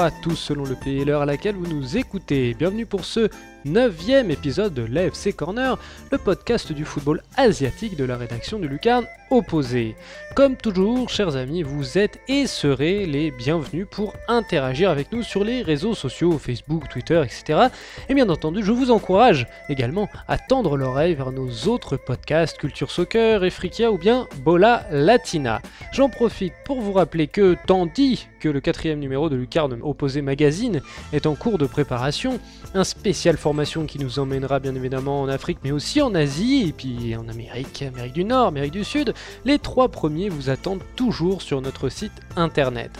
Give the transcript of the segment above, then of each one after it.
à tous selon le pays et l'heure à laquelle vous nous écoutez. Bienvenue pour ce neuvième épisode de l'AFC Corner, le podcast du football asiatique de la rédaction de Lucarne opposé. Comme toujours, chers amis, vous êtes et serez les bienvenus pour interagir avec nous sur les réseaux sociaux, Facebook, Twitter, etc. Et bien entendu, je vous encourage également à tendre l'oreille vers nos autres podcasts Culture Soccer, Efrikia ou bien Bola Latina. J'en profite pour vous rappeler que, tandis que le quatrième numéro de Lucarne Opposé Magazine est en cours de préparation, un spécial qui nous emmènera bien évidemment en Afrique mais aussi en Asie et puis en Amérique, Amérique du Nord, Amérique du Sud, les trois premiers vous attendent toujours sur notre site internet.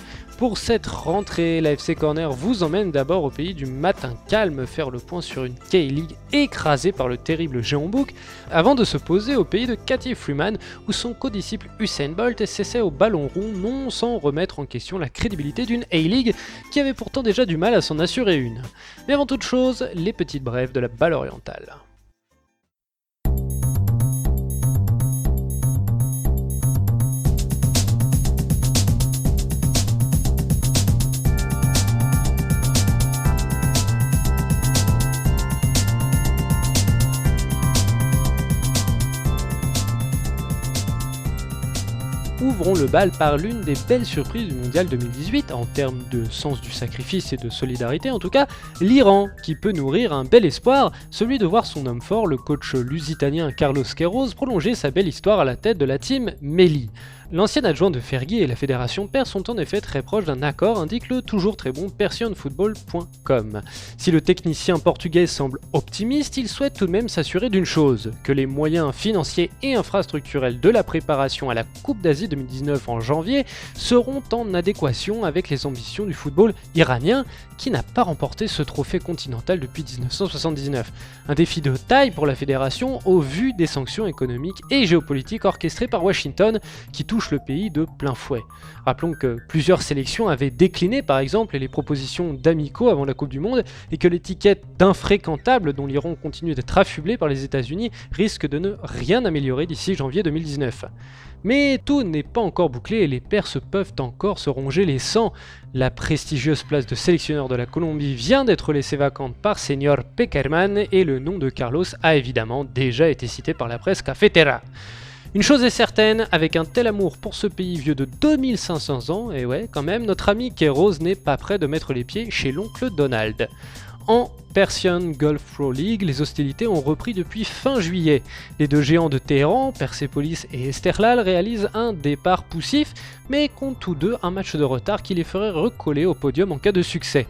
Pour cette rentrée, la FC Corner vous emmène d'abord au pays du matin calme faire le point sur une K-League écrasée par le terrible géant avant de se poser au pays de Cathy Freeman où son codisciple Usain Bolt s'essaie au ballon rond non sans remettre en question la crédibilité d'une A-League qui avait pourtant déjà du mal à s'en assurer une. Mais avant toute chose, les petites brèves de la balle orientale. Ouvrons le bal par l'une des belles surprises du mondial 2018 en termes de sens du sacrifice et de solidarité en tout cas, l'Iran qui peut nourrir un bel espoir, celui de voir son homme fort, le coach lusitanien Carlos Queiroz, prolonger sa belle histoire à la tête de la team Meli. L'ancien adjoint de Fergie et la fédération PER sont en effet très proches d'un accord, indique le toujours très bon persionfootball.com. Si le technicien portugais semble optimiste, il souhaite tout de même s'assurer d'une chose, que les moyens financiers et infrastructurels de la préparation à la Coupe d'Asie 2019 en janvier seront en adéquation avec les ambitions du football iranien, qui n'a pas remporté ce trophée continental depuis 1979. Un défi de taille pour la fédération au vu des sanctions économiques et géopolitiques orchestrées par Washington qui touchent le pays de plein fouet. Rappelons que plusieurs sélections avaient décliné par exemple les propositions d'Amico avant la Coupe du Monde et que l'étiquette d'infréquentable dont l'Iran continue d'être affublé par les États-Unis risque de ne rien améliorer d'ici janvier 2019. Mais tout n'est pas encore bouclé et les Perses peuvent encore se ronger les sangs. La prestigieuse place de sélectionneur de la Colombie vient d'être laissée vacante par Senior Peckerman et le nom de Carlos a évidemment déjà été cité par la presse cafetera. Une chose est certaine, avec un tel amour pour ce pays vieux de 2500 ans, et ouais, quand même, notre ami Kéros n'est pas prêt de mettre les pieds chez l'oncle Donald. En Persian Gulf Pro League, les hostilités ont repris depuis fin juillet. Les deux géants de Téhéran, Persepolis et Esterlal, réalisent un départ poussif, mais comptent tous deux un match de retard qui les ferait recoller au podium en cas de succès.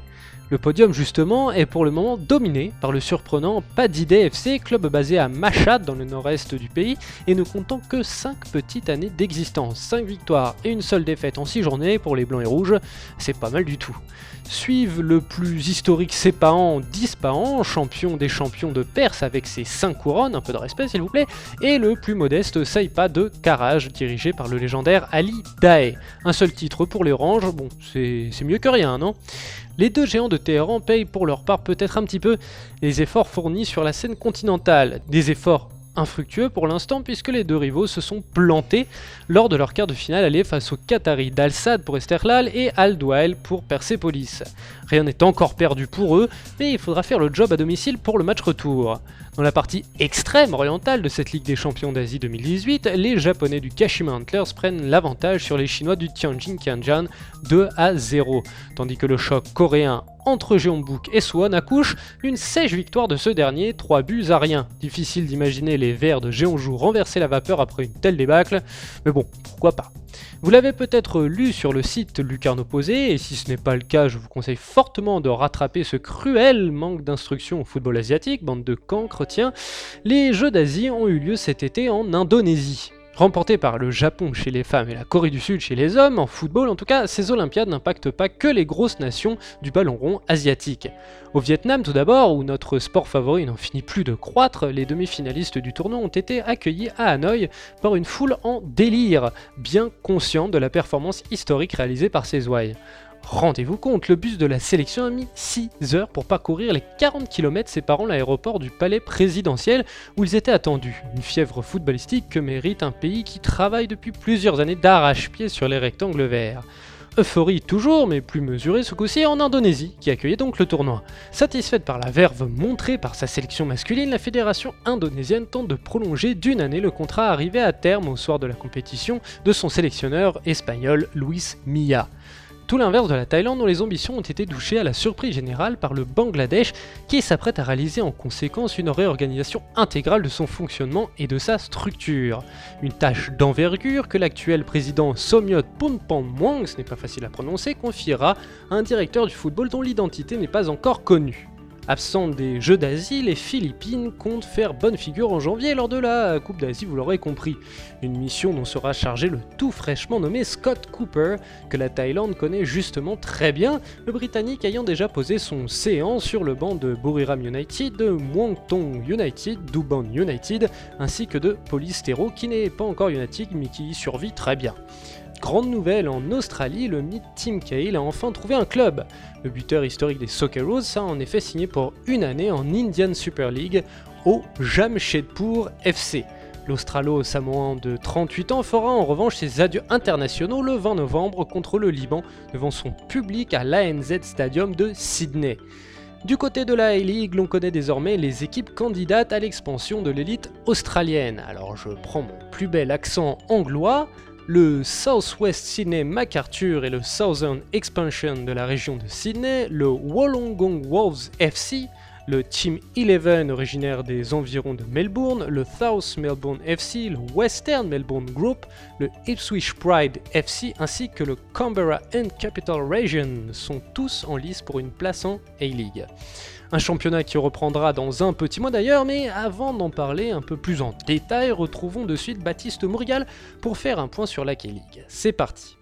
Le podium justement est pour le moment dominé par le surprenant Padideh FC, club basé à Mashhad dans le nord-est du pays et ne comptant que 5 petites années d'existence. 5 victoires et une seule défaite en 6 journées pour les blancs et rouges, c'est pas mal du tout. Suivent le plus historique Sepahan Dispahan, champion des champions de Perse avec ses 5 couronnes, un peu de respect s'il vous plaît, et le plus modeste Saipa de Karaj, dirigé par le légendaire Ali Dae. Un seul titre pour les Oranges, bon c'est mieux que rien non? Les deux géants de Téhéran payent pour leur part peut-être un petit peu les efforts fournis sur la scène continentale, des efforts infructueux pour l'instant puisque les deux rivaux se sont plantés lors de leur quart de finale aller face aux Qataris d'Al-Sad pour Esterlal et Al-Douail pour Persepolis. Rien n'est encore perdu pour eux, mais il faudra faire le job à domicile pour le match retour. Dans la partie extrême orientale de cette Ligue des Champions d'Asie 2018, les Japonais du Kashima Antlers prennent l'avantage sur les Chinois du Tianjin Tianjin 2 à 0, tandis que le choc coréen entre Jeonbuk et Suwon accouche une sèche victoire de ce dernier, 3 buts à rien. Difficile d'imaginer les Verts de Jeonju renverser la vapeur après une telle débâcle, mais bon, pourquoi pas? Vous l'avez peut-être lu sur le site Lucarne Opposé, et si ce n'est pas le cas, je vous conseille fortement de rattraper ce cruel manque d'instruction au football asiatique, bande de cancres, tiens. Les Jeux d'Asie ont eu lieu cet été en Indonésie. Remporté par le Japon chez les femmes et la Corée du Sud chez les hommes, en football en tout cas, ces Olympiades n'impactent pas que les grosses nations du ballon rond asiatique. Au Vietnam tout d'abord, où notre sport favori n'en finit plus de croître, les demi-finalistes du tournoi ont été accueillis à Hanoï par une foule en délire, bien consciente de la performance historique réalisée par ces ouailles. Rendez-vous compte, le bus de la sélection a mis 6 heures pour parcourir les 40 km séparant l'aéroport du palais présidentiel où ils étaient attendus. Une fièvre footballistique que mérite un pays qui travaille depuis plusieurs années d'arrache-pied sur les rectangles verts. Euphorie toujours, mais plus mesurée ce coup-ci en Indonésie, qui accueillait donc le tournoi. Satisfaite par la verve montrée par sa sélection masculine, la fédération indonésienne tente de prolonger d'une année le contrat arrivé à terme au soir de la compétition de son sélectionneur espagnol Luis Milla. Tout l'inverse de la Thaïlande dont les ambitions ont été douchées à la surprise générale par le Bangladesh qui s'apprête à réaliser en conséquence une réorganisation intégrale de son fonctionnement et de sa structure. Une tâche d'envergure que l'actuel président Somyot Poonpong ce n'est pas facile à prononcer, confiera à un directeur du football dont l'identité n'est pas encore connue. Absente des Jeux d'Asie, les Philippines comptent faire bonne figure en janvier lors de la Coupe d'Asie, vous l'aurez compris. Une mission dont sera chargé le tout fraîchement nommé Scott Cooper, que la Thaïlande connaît justement très bien, le Britannique ayant déjà posé son séant sur le banc de Buriram United, de Muangthong United, d'Ubon United, ainsi que de Polystero, qui n'est pas encore United mais qui survit très bien. Grande nouvelle, en Australie, le mythe Tim Cahill a enfin trouvé un club. Le buteur historique des Socceroos a en effet signé pour une année en Indian Super League au Jamshedpur FC. L'Australo-Samoan de 38 ans fera en revanche ses adieux internationaux le 20 novembre contre le Liban devant son public à l'ANZ Stadium de Sydney. Du côté de la A-League, l'on connaît désormais les équipes candidates à l'expansion de l'élite australienne. Alors je prends mon plus bel accent anglois, le Southwest Sydney MacArthur et le Southern Expansion de la région de Sydney, le Wollongong Wolves FC, le Team 11 originaire des environs de Melbourne, le South Melbourne FC, le Western Melbourne Group, le Ipswich Pride FC ainsi que le Canberra and Capital Region sont tous en lice pour une place en A-League. Un championnat qui reprendra dans un petit mois d'ailleurs, mais avant d'en parler un peu plus en détail, retrouvons de suite Baptiste Mourial pour faire un point sur la K-League. C'est parti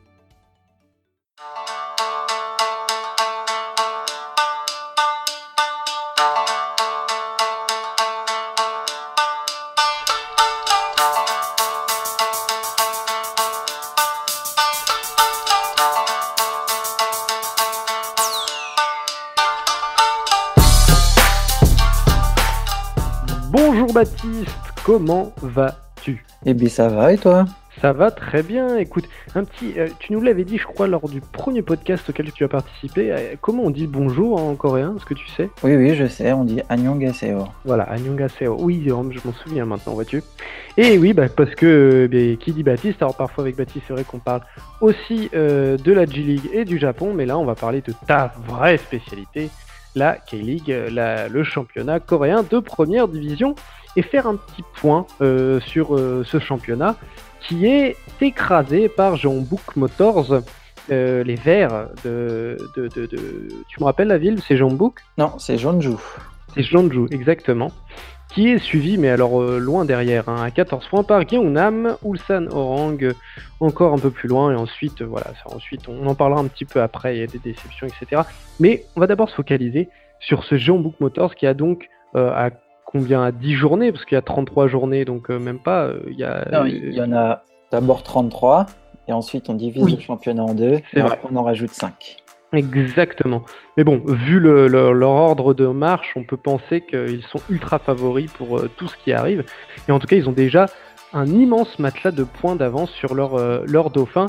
Baptiste, comment vas-tu? Eh bien ça va et toi? Ça va très bien. Écoute, un petit, euh, tu nous l'avais dit, je crois, lors du premier podcast auquel tu as participé. Euh, comment on dit bonjour en coréen Est-ce que tu sais? Oui, oui, je sais. On dit annyeonghaseyo. Voilà, annyeonghaseyo. Oui, je m'en souviens maintenant, vois-tu? Et oui, bah, parce que euh, qui dit Baptiste? Alors parfois avec Baptiste, c'est vrai qu'on parle aussi de la G League et du Japon, mais là, on va parler de ta vraie spécialité, la K-League, le championnat coréen de première division et faire un petit point euh, sur euh, ce championnat qui est écrasé par Jeonbuk Motors, euh, les Verts de, de, Tu me rappelles la ville C'est Jeonbuk? Non, c'est Jeonju. C'est Jeonju, exactement. Qui est suivi, mais alors loin derrière, hein, à 14 points par Gyeongnam, Ulsan Orang, encore un peu plus loin, et ensuite, voilà, ensuite on en parlera un petit peu après, il y a des déceptions, etc. Mais on va d'abord se focaliser sur ce Jeonbuk Motors qui a donc à combien à 10 journées Parce qu'il y a 33 journées, donc euh, même pas. Euh, il y, a... il y en a d'abord 33, et ensuite on divise le championnat en deux, et on en rajoute 5. Exactement. Mais bon, vu leur ordre de marche, on peut penser qu'ils sont ultra favoris pour euh, tout ce qui arrive. Et en tout cas, ils ont déjà un immense matelas de points d'avance sur leur, leur dauphin.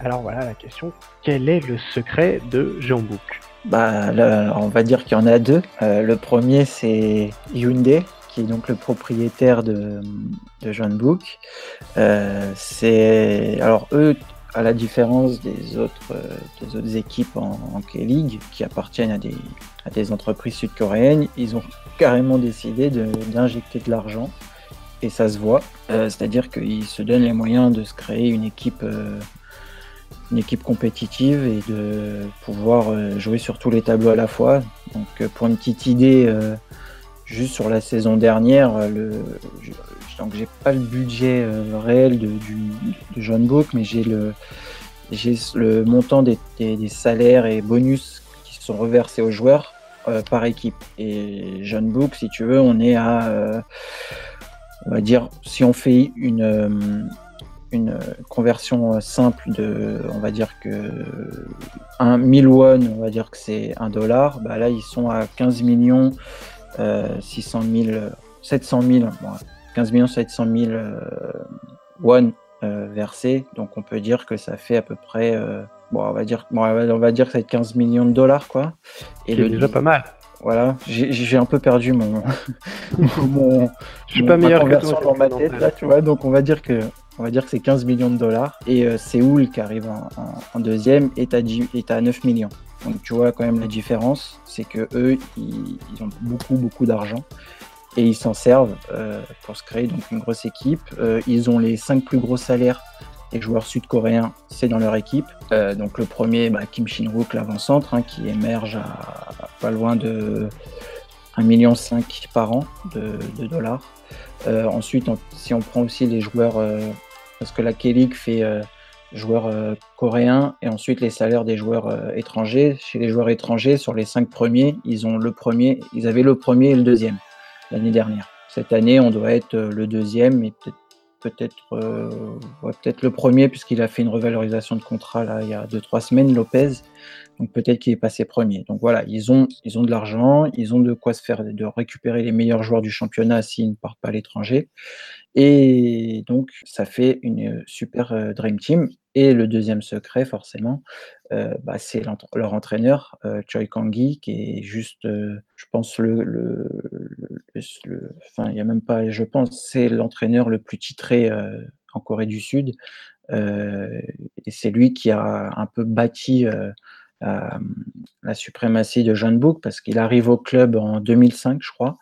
Alors voilà la question, quel est le secret de Jean Bouc? Bah, on va dire qu'il y en a deux. Euh, le premier, c'est Hyundai, qui est donc le propriétaire de, de John Book. Euh, c'est alors eux, à la différence des autres, euh, des autres équipes en, K-League qui appartiennent à des, à des entreprises sud-coréennes, ils ont carrément décidé d'injecter de, l'argent et ça se voit. C'est-à-dire qu'ils se donnent les moyens de se créer une équipe une équipe compétitive et de pouvoir euh, jouer sur tous les tableaux à la fois. Donc euh, pour une petite idée, euh, juste sur la saison dernière, le, donc j'ai pas le budget réel de, du, John Book, mais j'ai le, j'ai le montant des, salaires et bonus qui sont reversés aux joueurs par équipe. Et John Book, si tu veux, on est à, on va dire, si on fait une une conversion simple de, on va dire que 1 1000 won, on va dire que c'est 1 dollar, bah là ils sont à 15 millions 600 000, 700 000, 15 millions 700 000 won versés, donc on peut dire que ça fait à peu près bon, on va dire, bon, on va dire que ça va être 15 millions de dollars, quoi. Et le, déjà pas mal. Voilà, j'ai un peu perdu mon. mon je suis pas meilleur que toi dans ma tête, là, tu vois. Donc, on va dire que on va dire que c'est 15 millions de dollars. Et euh, Séoul qui arrive en, deuxième est à, est à 9 millions. Donc tu vois quand même la différence, c'est que eux, ils, ont beaucoup beaucoup d'argent et ils s'en servent euh, pour se créer donc une grosse équipe. Euh, ils ont les 5 plus gros salaires des joueurs sud-coréens, c'est dans leur équipe. donc le premier, bah, Kim Shin-wook, l'avant-centre, hein, qui émerge à pas loin de 1,5 million par an de dollars. Euh, ensuite, si on prend aussi les joueurs, euh, parce que la K-League fait euh, joueurs coréens et ensuite les salaires des joueurs étrangers. Chez les joueurs étrangers, sur les cinq premiers, ils ont le premier, ils avaient le premier et le deuxième l'année dernière. Cette année, on doit être le deuxième et peut-être peut-être peut-être le premier puisqu'il a fait une revalorisation de contrat là il y a deux trois semaines Lopez donc peut-être qu'il est passé premier. Donc voilà ils ont ils ont de l'argent ils ont de quoi se faire de récupérer les meilleurs joueurs du championnat s'ils ne partent pas à l'étranger. Et donc ça fait une super dream team. Et le deuxième secret forcément bah, c'est leur entraîneur Choi Kang-gi qui est juste je pense le, enfin il y a même pas je pense c'est l'entraîneur le plus titré en Corée du Sud et c'est lui qui a un peu bâti la suprématie de John Book parce qu'il arrive au club en 2005, je crois.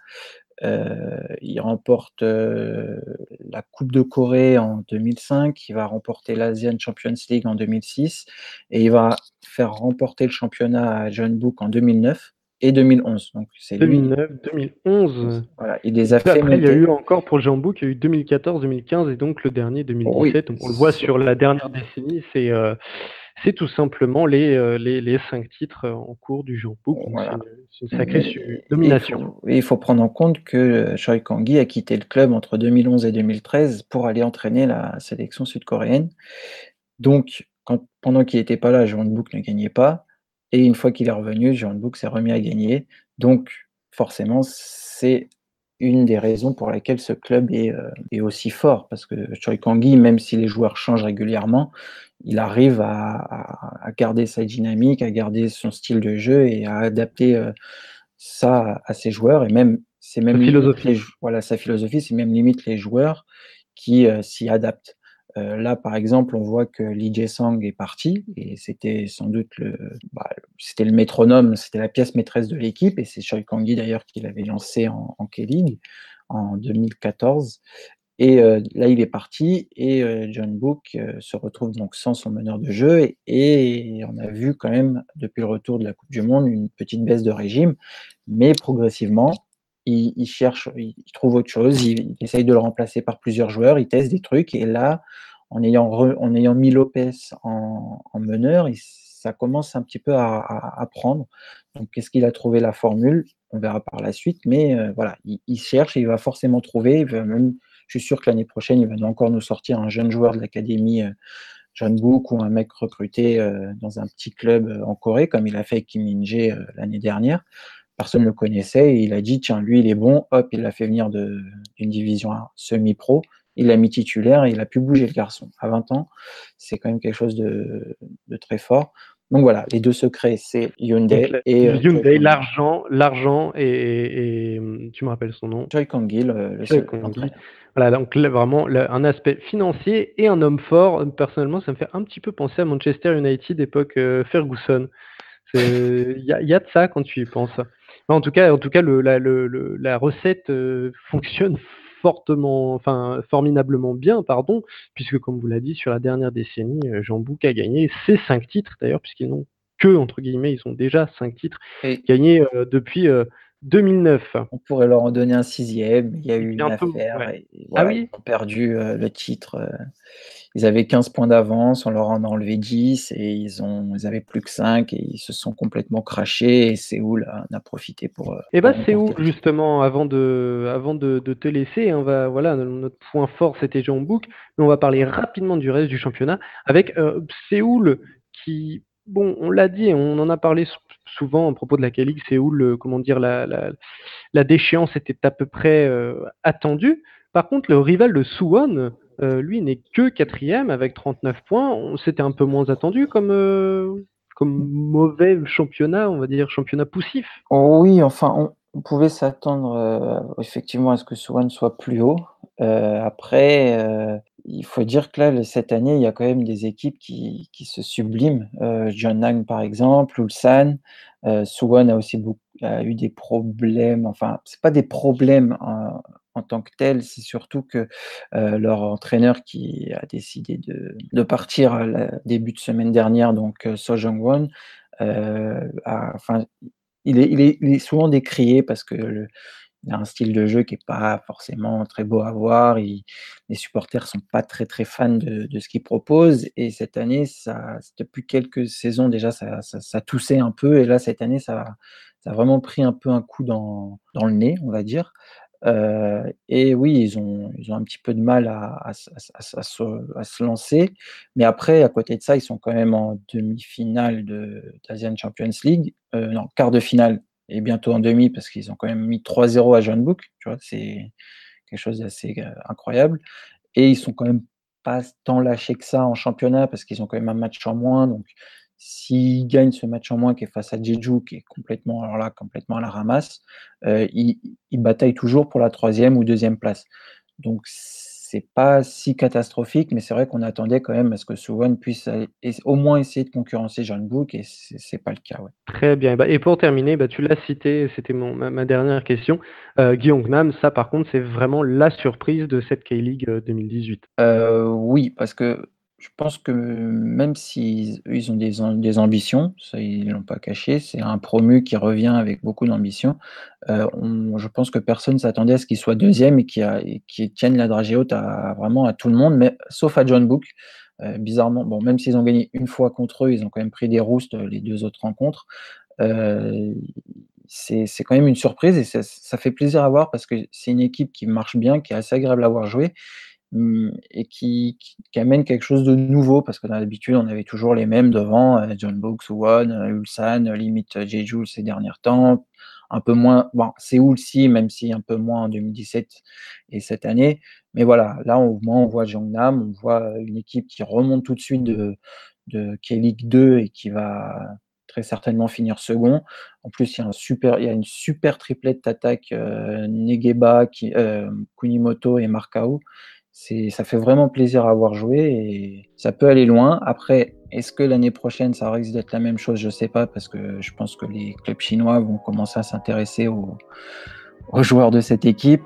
il remporte la Coupe de Corée en 2005, il va remporter l'Asian Champions League en 2006 et il va faire remporter le championnat à John Book en 2009 et 2011. Donc c'est 2009, 2011. Voilà, il les a fait. il y a eu encore pour Jean Book, il y a eu 2014, 2015 et donc le dernier 2017. on le voit sur la dernière décennie, c'est c'est tout simplement les, euh, les, les, cinq titres en cours du Jean Book. C'est une, sacrée domination. Il faut, il faut, prendre en compte que Choi Kang-gi a quitté le club entre 2011 et 2013 pour aller entraîner la sélection sud-coréenne. Donc, quand, pendant qu'il n'était pas là, Jean Book ne gagnait pas. Et une fois qu'il est revenu, Book s'est remis à gagner. Donc, forcément, c'est une des raisons pour lesquelles ce club est, euh, est aussi fort. Parce que Choi Kang-gi, même si les joueurs changent régulièrement, il arrive à, à, garder sa dynamique, à garder son style de jeu et à adapter euh, ça à ses joueurs. Et même, c'est même philosophie. voilà, sa philosophie, c'est même limite les joueurs qui euh, s'y adaptent. Euh, là, par exemple, on voit que Lee Jae-sang est parti et c'était sans doute le, bah, c'était le métronome, c'était la pièce maîtresse de l'équipe et c'est Choi Kang-gi d'ailleurs qui l'avait lancé en, en K-League en 2014. Et euh, là, il est parti et euh, John Book se retrouve donc sans son meneur de jeu et, on a vu quand même depuis le retour de la Coupe du Monde une petite baisse de régime, mais progressivement, il, cherche, il, trouve autre chose, il, essaye de le remplacer par plusieurs joueurs, il teste des trucs, et là, en ayant, en ayant mis Lopez en, meneur, ça commence un petit peu à, prendre. Donc, qu'est-ce qu'il a trouvé la formule? On verra par la suite, mais euh, voilà, il, cherche il va forcément trouver. je suis sûr que l'année prochaine, il va encore nous sortir un jeune joueur de l'académie. Euh, John Book ou un mec recruté euh, dans un petit club en Corée, comme il a fait avec Kim Min-jae l'année dernière personne ne le connaissait et il a dit tiens lui il est bon. Hop il l'a fait venir d'une division semi-pro. Il l'a mis titulaire et il a pu bouger le garçon. À 20 ans c'est quand même quelque chose de, très fort. Donc voilà les deux secrets c'est Hyundai et euh, Hyundai l'argent l'argent et, tu me rappelles son nom? Choi Kang-il le, voilà, donc vraiment un aspect financier et un homme fort. Personnellement, ça me fait un petit peu penser à Manchester United époque euh, Ferguson. Il y, y, a de ça quand tu y penses en tout cas, en tout cas, la, recette euh, fonctionne fortement, enfin formidablement bien, pardon, puisque comme vous l'avez dit, sur la dernière décennie, euh, Jean Bouc a gagné ses cinq titres d'ailleurs, puisqu'ils n'ont que entre guillemets, ils ont déjà cinq titres gagnés euh, depuis 2009. On pourrait leur en donner un sixième, il y a eu une affaire, ah oui ils ont perdu le titre ils avaient 15 points d'avance, on leur en a enlevé 10 et ils, ont, ils avaient plus que 5 et ils se sont complètement crachés et Séoul en a profité pour. Et eh bah ben, Séoul, justement, avant de, avant de, te laisser, on va, voilà, notre point fort c'était Jean Book, mais on va parler rapidement du reste du championnat avec euh, Séoul qui, bon, on l'a dit, on en a parlé souvent à propos de la K-League, Séoul, comment dire, la, déchéance était à peu près euh, attendue. Par contre, le rival de Suwon, euh, lui, n'est que quatrième avec 39 points. C'était un peu moins attendu comme, euh, comme mauvais championnat, on va dire, championnat poussif. oui, enfin, on, pouvait s'attendre effectivement à ce que Suwon soit plus haut. Après, il faut dire que là, cette année, il y a quand même des équipes qui, qui se subliment. Euh, Nang, par exemple, Ulsan. Euh, Suwon a aussi eu des problèmes. Enfin, c'est pas des problèmes en, tant que tels, c'est surtout que euh, leur entraîneur qui a décidé de, de partir début de semaine dernière, donc euh, So Jung-won, euh, il est, il, est, souvent décrié parce que il a un style de jeu qui n'est pas forcément très beau à voir. les supporters sont pas très très fans de, ce qu'il propose. Et cette année, ça, depuis quelques saisons déjà, ça, toussait un peu. Et là, cette année, ça, a vraiment pris un peu un coup dans, le nez, on va dire. Euh, et oui, ils ont, un petit peu de mal à, se, lancer. Mais après, à côté de ça, ils sont quand même en demi-finale de d'Asian Champions League, euh, non, quart de finale et bientôt en demi parce qu'ils ont quand même mis 3-0 à John Book. C'est quelque chose d'assez euh, incroyable. Et ils sont quand même pas tant lâchés que ça en championnat parce qu'ils ont quand même un match en moins. Donc, s'ils gagnent ce match en moins qui est face à Jeju, qui est complètement, alors là, complètement à la ramasse, euh, ils, ils, bataillent toujours pour la troisième ou deuxième place. Donc, c'est pas si catastrophique, mais c'est vrai qu'on attendait quand même à ce que Suwon puisse au moins essayer de concurrencer John Book, et c'est pas le cas. Ouais. Très bien. Bah, et pour terminer, bah, tu l'as cité, c'était ma, ma, dernière question. Euh, Nam, ça par contre, c'est vraiment la surprise de cette K-League 2018. Euh, euh, oui, parce que je pense que même s'ils ils ont des, ambitions, ça ils l'ont pas caché, c'est un promu qui revient avec beaucoup d'ambition. Euh, je pense que personne s'attendait à ce qu'il soit deuxième et qu'il tienne la dragée haute à, vraiment à tout le monde, sauf à John Book. Euh, bizarrement, bon, même s'ils ont gagné une fois contre eux, ils ont quand même pris des roustes les deux autres rencontres. Euh, c'est quand même une surprise et ça, ça, fait plaisir à voir parce que c'est une équipe qui marche bien, qui est assez agréable à voir jouer et qui, qui, amène quelque chose de nouveau parce que dans l'habitude on avait toujours les mêmes devant euh, John Box, One, euh, Ulsan, euh, limite Jeju ces derniers temps, un peu moins bon Séoul si même si un peu moins en 2017 et cette année, mais voilà là au moins on voit Jongnam, on voit une équipe qui remonte tout de suite de de K-League 2 et qui va très certainement finir second. En plus, il y a, un super, il y a une super triplette d'attaque euh, Negeba, qui, Kunimoto et Markao ça fait vraiment plaisir à avoir joué et ça peut aller loin. Après, est-ce que l'année prochaine ça risque d'être la même chose? Je sais pas parce que je pense que les clubs chinois vont commencer à s'intéresser aux, joueurs de cette équipe.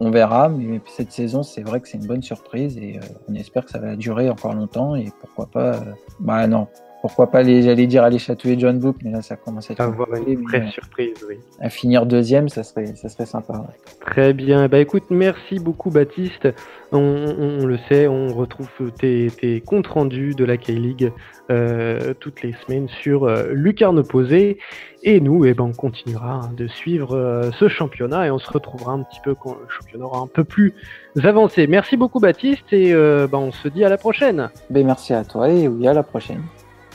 On verra, mais cette saison, c'est vrai que c'est une bonne surprise et euh, on espère que ça va durer encore longtemps et pourquoi pas. Euh, bah non, pourquoi pas les, j'allais dire aller chatouiller John Book, mais là ça commence à être avoir une vraie surprise, oui. À finir deuxième, ça serait, ça serait sympa. Très bien. Bah écoute, merci beaucoup Baptiste. On, le sait, on retrouve tes, tes comptes rendus de la K-League euh, toutes les semaines sur euh, Lucarne Opposé. Et nous, eh ben, on continuera hein, de suivre euh, ce championnat et on se retrouvera un petit peu quand le championnat aura un peu plus avancé. Merci beaucoup Baptiste et ben, on se dit à la prochaine. Ben, merci à toi et oui, à la prochaine.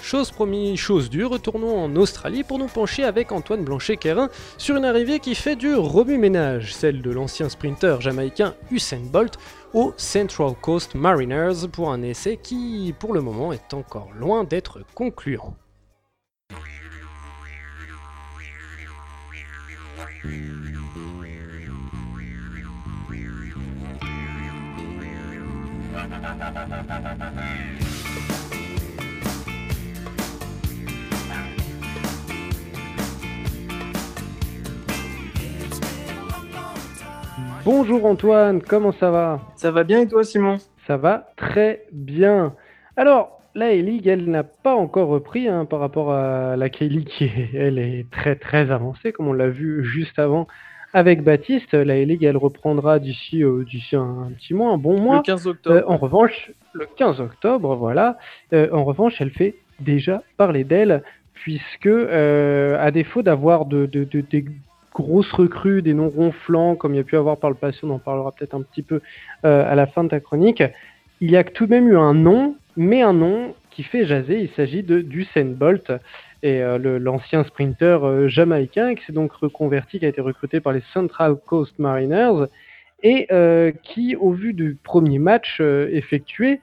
Chose promis, chose due, retournons en Australie pour nous pencher avec Antoine Blanchet-Quérin sur une arrivée qui fait du remue-ménage, celle de l'ancien sprinter jamaïcain Usain Bolt au Central Coast Mariners pour un essai qui, pour le moment, est encore loin d'être concluant. Bonjour Antoine, comment ça va? Ça va bien et toi Simon? Ça va très bien. Alors, la E-League, elle n'a pas encore repris hein, par rapport à la K-League qui, elle, est très très avancée, comme on l'a vu juste avant avec Baptiste. La E-League, elle reprendra d'ici euh, un, petit mois, un bon mois. Le 15 octobre. Euh, en revanche, le 15 octobre, voilà. Euh, en revanche, elle fait déjà parler d'elle, puisque à défaut d'avoir de, de, de, grosses recrues, des noms ronflants, comme il y a pu avoir par le passé, on en parlera peut-être un petit peu euh, à la fin de ta chronique. Il y a tout de même eu un nom, mais un nom qui fait jaser. Il s'agit de Usain Bolt et euh, l'ancien sprinter euh, jamaïcain qui s'est donc reconverti, qui a été recruté par les Central Coast Mariners et qui, au vu du premier match effectué,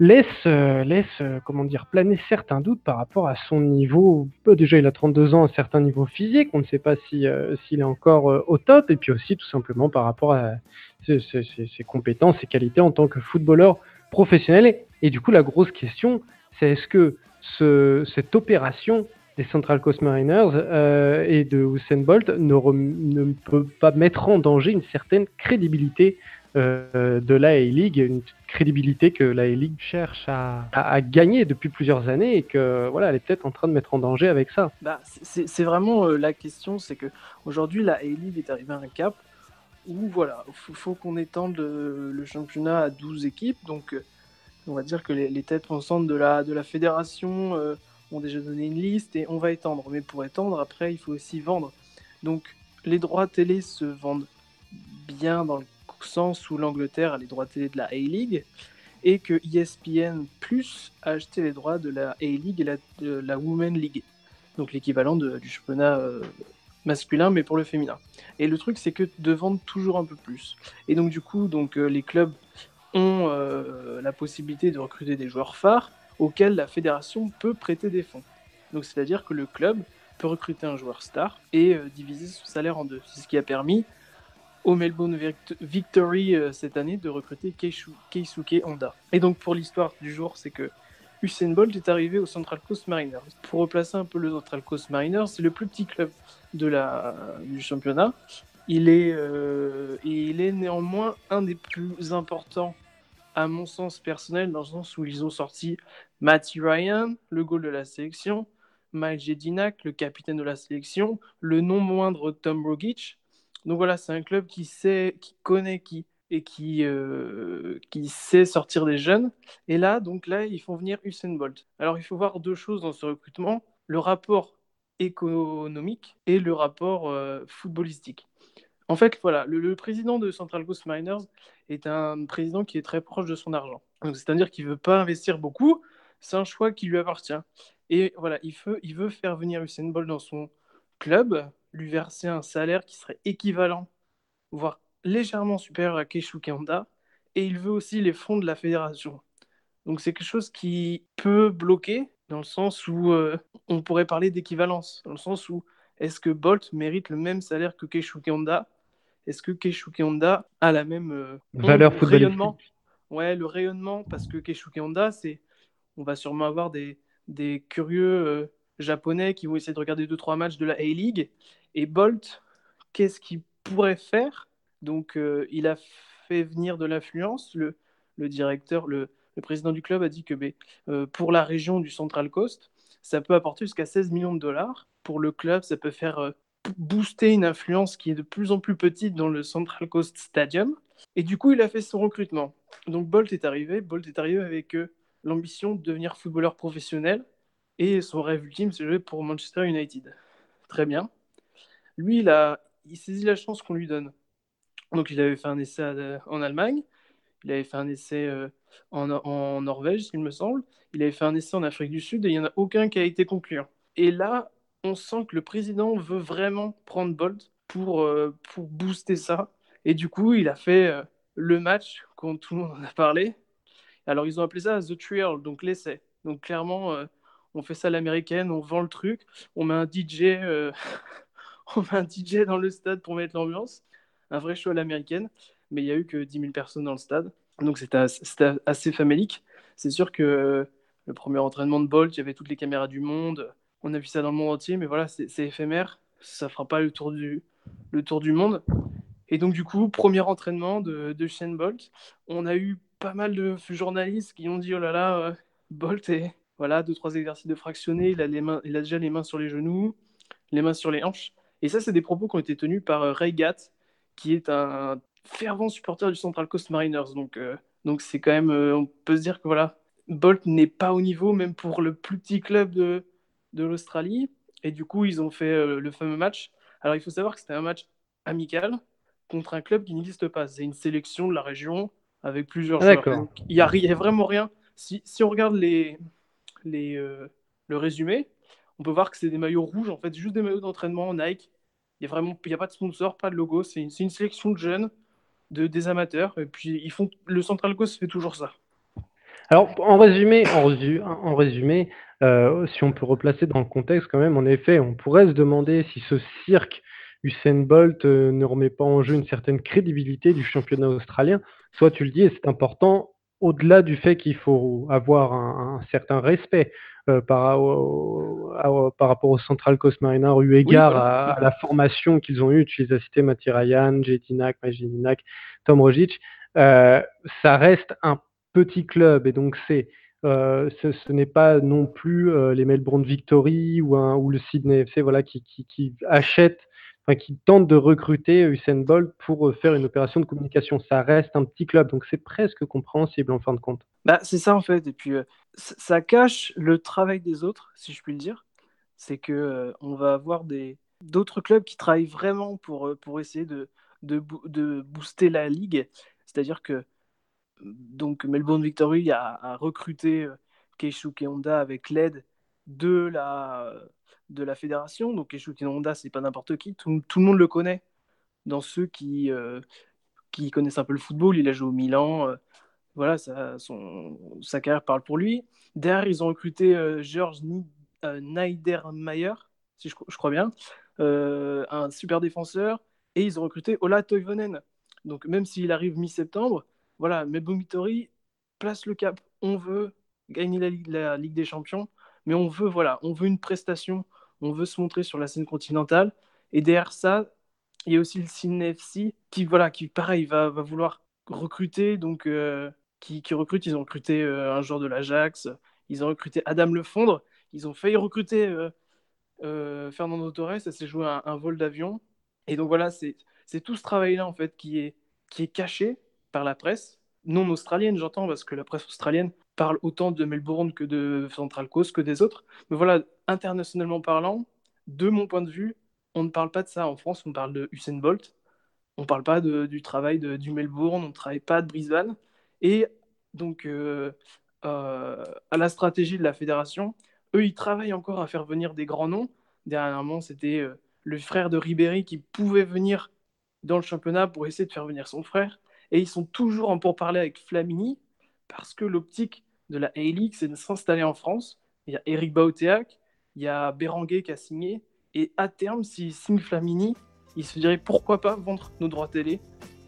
laisse, laisse comment dire, planer certains doutes par rapport à son niveau. Déjà, il a 32 ans, un certain niveau physique, on ne sait pas s'il est encore au top, et puis aussi tout simplement par rapport à ses, ses compétences, ses qualités en tant que footballeur professionnel. Et, du coup, la grosse question, c'est est-ce que ce, cette opération des Central Coast Mariners euh, et de Usain Bolt ne, ne, peut pas mettre en danger une certaine crédibilité euh, de la A-League, une crédibilité que la A-League cherche à, gagner depuis plusieurs années et que voilà, elle est peut-être en train de mettre en danger avec ça. Bah, c'est vraiment euh, la question, c'est que aujourd'hui la A-League est arrivée à un cap où voilà, faut, faut qu'on étende le, championnat à 12 équipes, donc on va dire que les, les têtes pensantes de la, de la fédération ont déjà donné une liste et on va étendre. Mais pour étendre, après, il faut aussi vendre. Donc, les droits télé se vendent bien dans le sens où l'Angleterre a les droits télé de la A-League et que ESPN Plus a acheté les droits de la A-League et la, de la Women League. Donc, l'équivalent du championnat euh, masculin, mais pour le féminin. Et le truc, c'est que de vendre toujours un peu plus. Et donc, du coup, donc, euh, les clubs ont euh, la possibilité de recruter des joueurs phares auquel la fédération peut prêter des fonds. Donc c'est-à-dire que le club peut recruter un joueur star et diviser son salaire en deux. C'est ce qui a permis au Melbourne Victory euh, cette année de recruter Keisuke Honda. Et donc pour l'histoire du jour, c'est que Usain Bolt est arrivé au Central Coast Mariners. Pour replacer un peu le Central Coast Mariners, c'est le plus petit club de la, du championnat. Il est, euh, il est néanmoins un des plus importants à mon sens personnel, dans le sens où ils ont sorti Matty Ryan, le goal de la sélection, Mike Jedinak, le capitaine de la sélection, le non moindre Tom Rogic. Donc voilà, c'est un club qui sait, qui connaît qui et qui, euh, qui sait sortir des jeunes. Et là, donc là, ils font venir Usain Bolt. Alors il faut voir deux choses dans ce recrutement le rapport économique et le rapport euh, footballistique. En fait, voilà, le, président de Central Coast Miners est un président qui est très proche de son argent. C'est-à-dire qu'il ne veut pas investir beaucoup, c'est un choix qui lui appartient. Et voilà, il veut, il veut faire venir Usain Bolt dans son club, lui verser un salaire qui serait équivalent, voire légèrement supérieur à Keishu Kanda, et il veut aussi les fonds de la fédération. Donc c'est quelque chose qui peut bloquer, dans le sens où euh, on pourrait parler d'équivalence, dans le sens où est-ce que Bolt mérite le même salaire que Keishu Kanda Est-ce que Keishu Kanda a la même euh, valeur rayonnement? Ouais, le rayonnement, parce que Keishu Kanda, c'est on va sûrement avoir des, des curieux euh, japonais qui vont essayer de regarder 2-3 matchs de la A-League. Et Bolt, qu'est-ce qu'il pourrait faire? Donc, euh, il a fait venir de l'influence. Le, le, directeur, le, le, président du club a dit que ben, euh, pour la région du Central Coast, ça peut apporter jusqu'à 16 millions de dollars. Pour le club, ça peut faire booster une influence qui est de plus en plus petite dans le Central Coast Stadium. Et du coup, il a fait son recrutement. Donc Bolt est arrivé. Bolt est arrivé avec l'ambition de devenir footballeur professionnel et son rêve ultime, c'est jouer pour Manchester United. Très bien. Lui, il a il saisit la chance qu'on lui donne. Donc, il avait fait un essai en Allemagne, il avait fait un essai euh, en, Norvège, il me semble, il avait fait un essai en Afrique du Sud et il n'y en a aucun qui a été concluant. Et là, on sent que le président veut vraiment prendre Bolt pour, euh, pour booster ça. Et du coup, il a fait euh, le match, quand tout le monde en a parlé, alors, ils ont appelé ça The Trial, donc l'essai. Donc, clairement, on fait ça à l'américaine, on vend le truc, on met un DJ, euh, dans le stade pour mettre l'ambiance. Un vrai show à l'américaine. Mais il n'y a eu que 10 000 personnes dans le stade. Donc, c'était assez famélique. C'est sûr que euh, le premier entraînement de Bolt, il y avait toutes les caméras du monde. On a vu ça dans le monde entier, mais voilà, c'est éphémère. Ça fera pas le tour du, monde. Et donc, du coup, premier entraînement de, de Shane Bolt. On a eu pas mal de journalistes qui ont dit oh là là, euh, Bolt et voilà deux trois exercices de fractionné, il a les mains, il a déjà les mains sur les genoux, les mains sur les hanches. Et ça, c'est des propos qui ont été tenus par euh, Ray Gatt, qui est un fervent supporter du Central Coast Mariners. Donc, euh, donc c'est quand même, on peut se dire que voilà, Bolt n'est pas au niveau, même pour le plus petit club de, de l'Australie. Et du coup, ils ont fait le fameux match. Alors, il faut savoir que c'était un match amical contre un club qui n'existe pas. C'est une sélection de la région avec plusieurs ah, joueurs. Il n'y a, a, vraiment rien. Si, si on regarde les, les, euh, le résumé, on peut voir que c'est des maillots rouges, en fait, juste des maillots d'entraînement Nike. Il n'y a vraiment a pas de sponsor, pas de logo. C'est une, une, sélection de jeunes de, des amateurs. Et puis, ils font, le Central Coast fait toujours ça. Alors, en résumé, en résumé, euh, si on peut replacer dans le contexte quand même, en effet, on pourrait se demander si ce cirque Usain Bolt euh, ne remet pas en jeu une certaine crédibilité du championnat australien. Soit tu le dis, et c'est important, au-delà du fait qu'il faut avoir un, certain respect euh, par, par, rapport au Central Coast Mariner, eu égard à, la formation qu'ils ont eue, tu les as cités, Mathieu Ryan, Jetinak, Majininak, Tom Rogic, ça reste un petit club et donc c'est euh, ce, n'est pas non plus euh, les Melbourne Victory ou, un, ou le Sydney FC voilà, qui, qui, qui achètent, enfin, qui tentent de recruter Usain Bolt pour euh, faire une opération de communication. Ça reste un petit club, donc c'est presque compréhensible en fin de compte. Bah, c'est ça en fait, et puis ça cache le travail des autres, si je puis le dire. C'est que on va avoir d'autres clubs qui travaillent vraiment pour, pour essayer de, de, booster la ligue. C'est-à-dire que donc Melbourne Victory a, recruté euh, Keishuke Honda avec l'aide de la, de la fédération. Donc Keishuke Honda, c'est pas n'importe qui, tout, le monde le connaît. Dans ceux qui, euh, qui connaissent un peu le football, il a joué au Milan. Euh, voilà, son, sa carrière parle pour lui. Derrière, ils ont recruté George Neidermeyer, si je, je, crois bien, un super défenseur. Et ils ont recruté Ola Toivonen. Donc même s'il arrive mi-septembre, voilà, mais place le cap. On veut gagner la Ligue, des Champions, mais on veut, voilà, on veut une prestation, on veut se montrer sur la scène continentale. Et derrière ça, il y a aussi le Sydney FC qui, voilà, qui pareil, va, va vouloir recruter. Donc, euh, qui, recrute, ils ont recruté euh, un joueur de l'Ajax, ils ont recruté Adam Lefondre, ils ont failli recruter euh, Fernando Torres, ça s'est joué un, un vol d'avion. Et donc voilà, c'est tout ce travail-là en fait qui est caché, par la presse, non australienne, j'entends, parce que la presse australienne parle autant de Melbourne que de Central Coast que des autres. Mais voilà, internationalement parlant, de mon point de vue, on ne parle pas de ça. En France, on parle de Usain Bolt, on ne parle pas du travail de, du Melbourne, on ne travaille pas de Brisbane. Et donc, euh, euh, à la stratégie de la fédération, eux, ils travaillent encore à faire venir des grands noms. Dernièrement, c'était euh, le frère de Ribéry qui pouvait venir dans le championnat pour essayer de faire venir son frère. Et ils sont toujours en pourparlers avec Flamini parce que l'optique de la A-League, c'est de s'installer en France. Il y a Eric Baotéac, il y a Béranguet qui a signé. Et à terme, s'il signe Flamini, il se dirait pourquoi pas vendre nos droits télé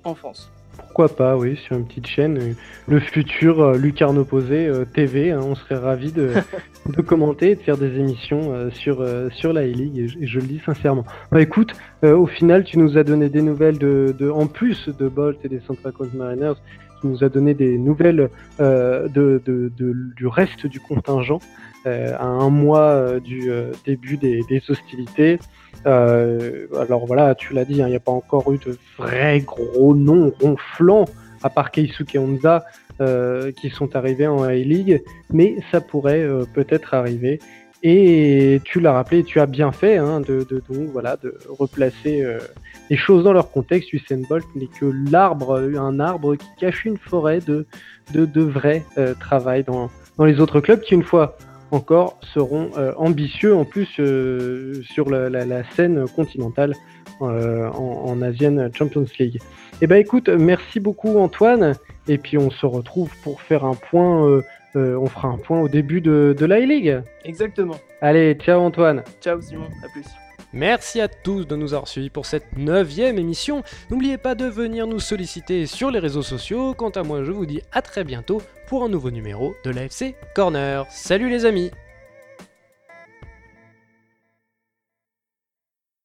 en France. Pourquoi pas, oui, sur une petite chaîne. Euh, le futur euh, Lucarne Opposé euh, TV, hein, on serait ravis de, de, commenter et de faire des émissions sur, sur la E-League, et, je le dis sincèrement. Bah écoute, au final, tu nous as donné des nouvelles de, de en plus de Bolt et des Central Coast Mariners, nous as donné des nouvelles de, du reste du contingent à un mois du début des, hostilités. Euh, alors voilà, tu l'as dit, hein, il n'y a pas encore eu de vrais gros noms ronflants, à part Keisuke Honda, euh, qui sont arrivés en A-League, mais ça pourrait euh, peut-être arriver. Et tu l'as rappelé, tu as bien fait hein, de, de, voilà, de replacer les choses dans leur contexte. Usain Bolt n'est que l'arbre, un arbre qui cache une forêt de, de, de vrai travail dans, dans les autres clubs qui, une fois encore seront euh, ambitieux en plus euh, sur la, scène continentale euh, en, Asian Champions League. Eh ben écoute, merci beaucoup Antoine, et puis on se retrouve pour faire un point, on fera un point au début de, de la league Exactement. Allez, ciao Antoine. Ciao Simon, à plus. Merci à tous de nous avoir suivis pour cette neuvième émission. N'oubliez pas de venir nous solliciter sur les réseaux sociaux. Quant à moi, je vous dis à très bientôt pour un nouveau numéro de l'AFC Corner. Salut les amis